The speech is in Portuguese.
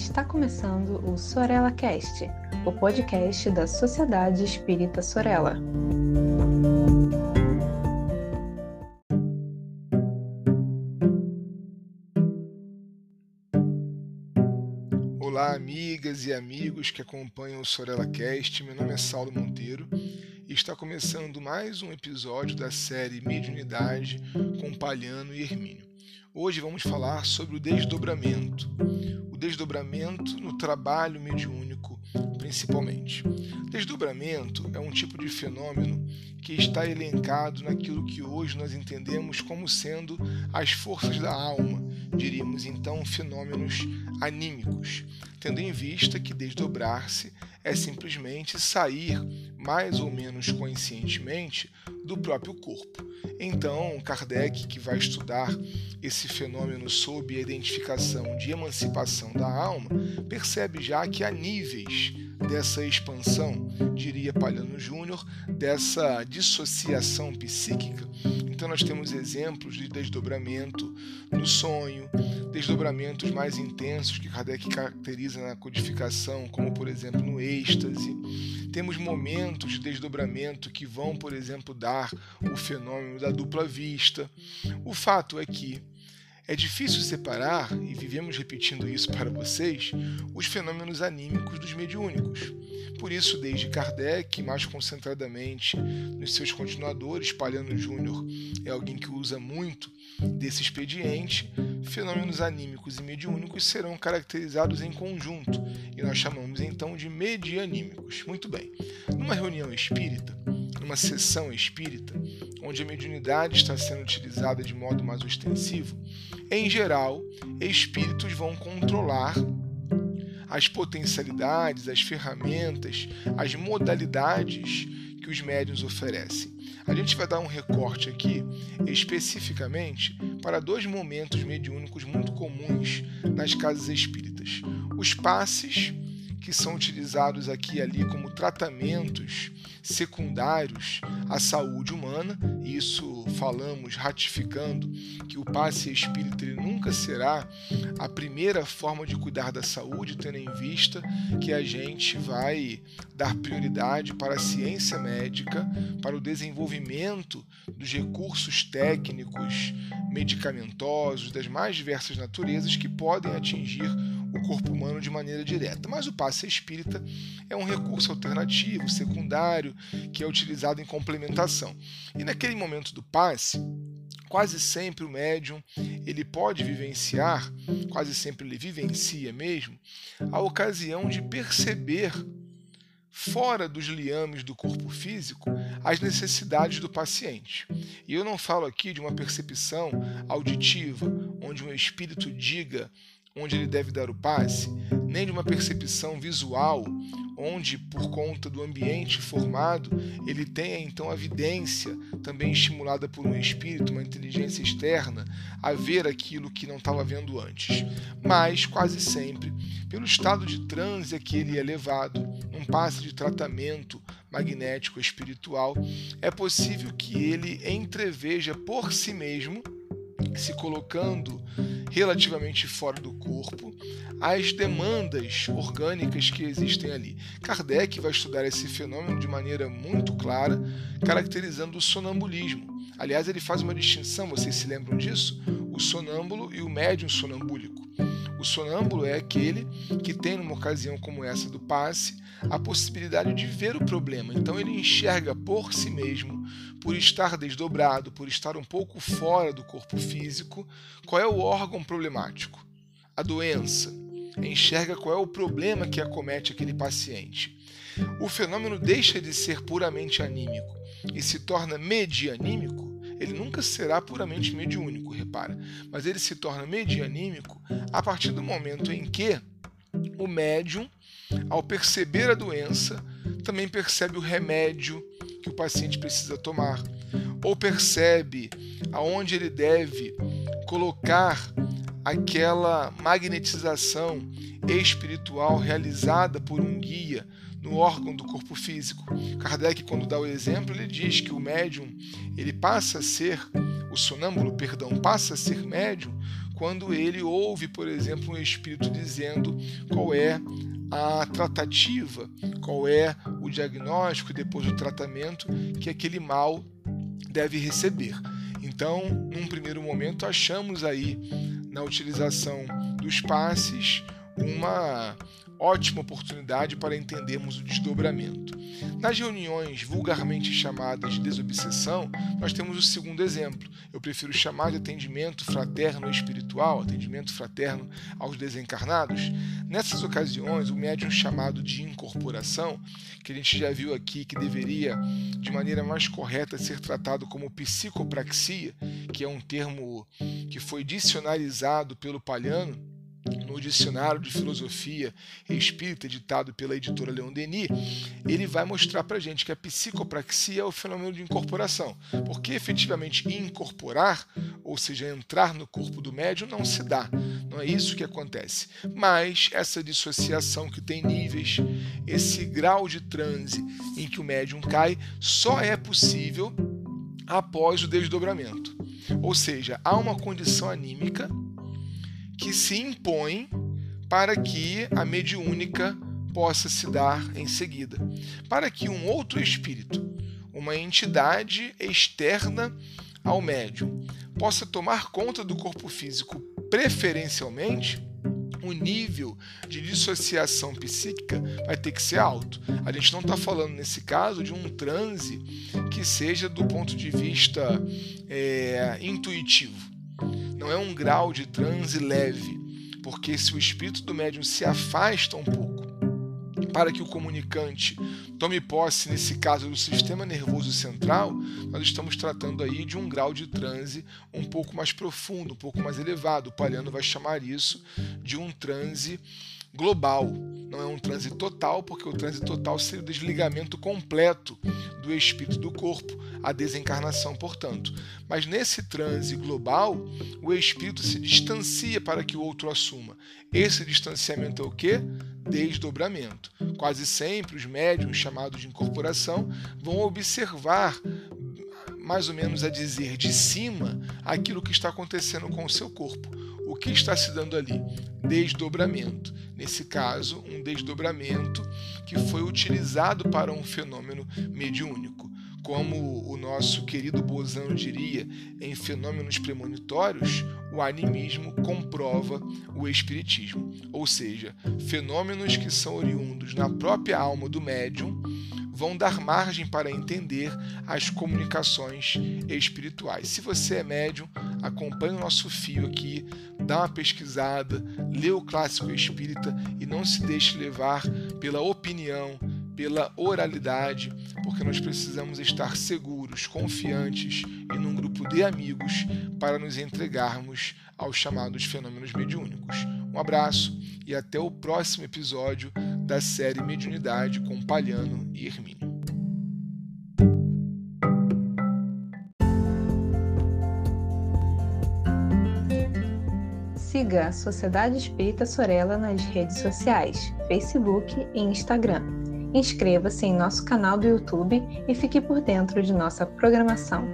Está começando o Sorella Cast, o podcast da Sociedade Espírita Sorella. Olá, amigas e amigos que acompanham o Sorella Cast. Meu nome é Saulo Monteiro e está começando mais um episódio da série Mediunidade com Palhano e Hermínio. Hoje vamos falar sobre o desdobramento. Desdobramento no trabalho mediúnico, principalmente. Desdobramento é um tipo de fenômeno que está elencado naquilo que hoje nós entendemos como sendo as forças da alma, diríamos então fenômenos anímicos, tendo em vista que desdobrar-se é simplesmente sair mais ou menos conscientemente do próprio corpo. Então, Kardec, que vai estudar esse fenômeno sob a identificação de emancipação da alma, percebe já que há níveis dessa expansão, diria Palhano Júnior, dessa dissociação psíquica. Então nós temos exemplos de desdobramento no sonho, desdobramentos mais intensos que Kardec caracteriza na codificação, como por exemplo no êxtase. Temos momentos de desdobramento que vão, por exemplo, dar o fenômeno da dupla vista. O fato é que é difícil separar, e vivemos repetindo isso para vocês, os fenômenos anímicos dos mediúnicos. Por isso, desde Kardec, mais concentradamente nos seus continuadores, Palhano Júnior é alguém que usa muito desse expediente, fenômenos anímicos e mediúnicos serão caracterizados em conjunto, e nós chamamos então de medianímicos. Muito bem. Numa reunião espírita, numa sessão espírita, onde a mediunidade está sendo utilizada de modo mais ostensivo, em geral, espíritos vão controlar as potencialidades, as ferramentas, as modalidades que os médiuns oferecem. A gente vai dar um recorte aqui especificamente para dois momentos mediúnicos muito comuns nas casas espíritas: os passes que são utilizados aqui e ali como tratamentos secundários à saúde humana. Isso falamos ratificando que o passe espírita nunca será a primeira forma de cuidar da saúde, tendo em vista que a gente vai dar prioridade para a ciência médica, para o desenvolvimento dos recursos técnicos, medicamentosos, das mais diversas naturezas que podem atingir o corpo humano de maneira direta. Mas o passe espírita é um recurso alternativo, secundário, que é utilizado em complementação. E naquele momento do passe, quase sempre o médium ele pode vivenciar, quase sempre ele vivencia mesmo, a ocasião de perceber fora dos liames do corpo físico as necessidades do paciente. E eu não falo aqui de uma percepção auditiva, onde um espírito diga onde ele deve dar o passe, nem de uma percepção visual, onde, por conta do ambiente formado, ele tenha então a vidência, também estimulada por um espírito, uma inteligência externa, a ver aquilo que não estava vendo antes. Mas, quase sempre, pelo estado de transe a que ele é levado, num passe de tratamento magnético espiritual, é possível que ele entreveja por si mesmo se colocando relativamente fora do corpo as demandas orgânicas que existem ali. Kardec vai estudar esse fenômeno de maneira muito clara, caracterizando o sonambulismo. Aliás, ele faz uma distinção, vocês se lembram disso? O sonâmbulo e o médium sonambúlico. O sonâmbulo é aquele que tem, numa ocasião como essa do passe, a possibilidade de ver o problema. Então ele enxerga por si mesmo, por estar desdobrado, por estar um pouco fora do corpo físico, qual é o órgão problemático, a doença. Enxerga qual é o problema que acomete aquele paciente. O fenômeno deixa de ser puramente anímico e se torna medianímico ele nunca será puramente mediúnico, repara, mas ele se torna medianímico a partir do momento em que o médium, ao perceber a doença, também percebe o remédio que o paciente precisa tomar, ou percebe aonde ele deve colocar aquela magnetização espiritual realizada por um guia no órgão do corpo físico. Kardec, quando dá o exemplo, ele diz que o médium ele passa a ser, o sonâmbulo, perdão, passa a ser médium quando ele ouve, por exemplo, um espírito dizendo qual é a tratativa, qual é o diagnóstico depois do tratamento que aquele mal deve receber. Então, num primeiro momento, achamos aí na utilização dos passes uma ótima oportunidade para entendermos o desdobramento. Nas reuniões vulgarmente chamadas de desobsessão, nós temos o segundo exemplo. Eu prefiro chamar de atendimento fraterno espiritual, atendimento fraterno aos desencarnados. Nessas ocasiões, o médium chamado de incorporação, que a gente já viu aqui que deveria, de maneira mais correta, ser tratado como psicopraxia, que é um termo que foi dicionarizado pelo Palhano, no Dicionário de Filosofia Espírita, editado pela editora Leon Denis, ele vai mostrar para gente que a psicopraxia é o fenômeno de incorporação, porque efetivamente incorporar, ou seja, entrar no corpo do médium, não se dá. Não é isso que acontece. Mas essa dissociação que tem níveis, esse grau de transe em que o médium cai, só é possível após o desdobramento. Ou seja, há uma condição anímica que se impõe para que a mediúnica possa se dar em seguida. Para que um outro espírito, uma entidade externa ao médium, possa tomar conta do corpo físico preferencialmente, o nível de dissociação psíquica vai ter que ser alto. A gente não está falando, nesse caso, de um transe que seja do ponto de vista é, intuitivo não é um grau de transe leve, porque se o espírito do médium se afasta um pouco para que o comunicante tome posse, nesse caso, do sistema nervoso central, nós estamos tratando aí de um grau de transe um pouco mais profundo, um pouco mais elevado. O Palhano vai chamar isso de um transe global, não é um transe total, porque o transe total seria o desligamento completo do espírito do corpo, a desencarnação, portanto. Mas nesse transe global, o espírito se distancia para que o outro assuma. Esse distanciamento é o que? Desdobramento. Quase sempre os médiums chamados de incorporação vão observar mais ou menos a dizer de cima aquilo que está acontecendo com o seu corpo. O que está se dando ali? Desdobramento. Nesse caso, um desdobramento que foi utilizado para um fenômeno mediúnico. Como o nosso querido Bozano diria, em fenômenos premonitórios, o animismo comprova o espiritismo. Ou seja, fenômenos que são oriundos na própria alma do médium vão dar margem para entender as comunicações espirituais. Se você é médium, acompanhe o nosso fio aqui, dá uma pesquisada, lê o clássico espírita e não se deixe levar pela opinião, pela oralidade, porque nós precisamos estar seguros, confiantes e num grupo de amigos para nos entregarmos aos chamados fenômenos mediúnicos. Um abraço e até o próximo episódio da série Mediunidade com Palhano e Hermínio. Siga a Sociedade Espírita Sorella nas redes sociais, Facebook e Instagram. Inscreva-se em nosso canal do YouTube e fique por dentro de nossa programação.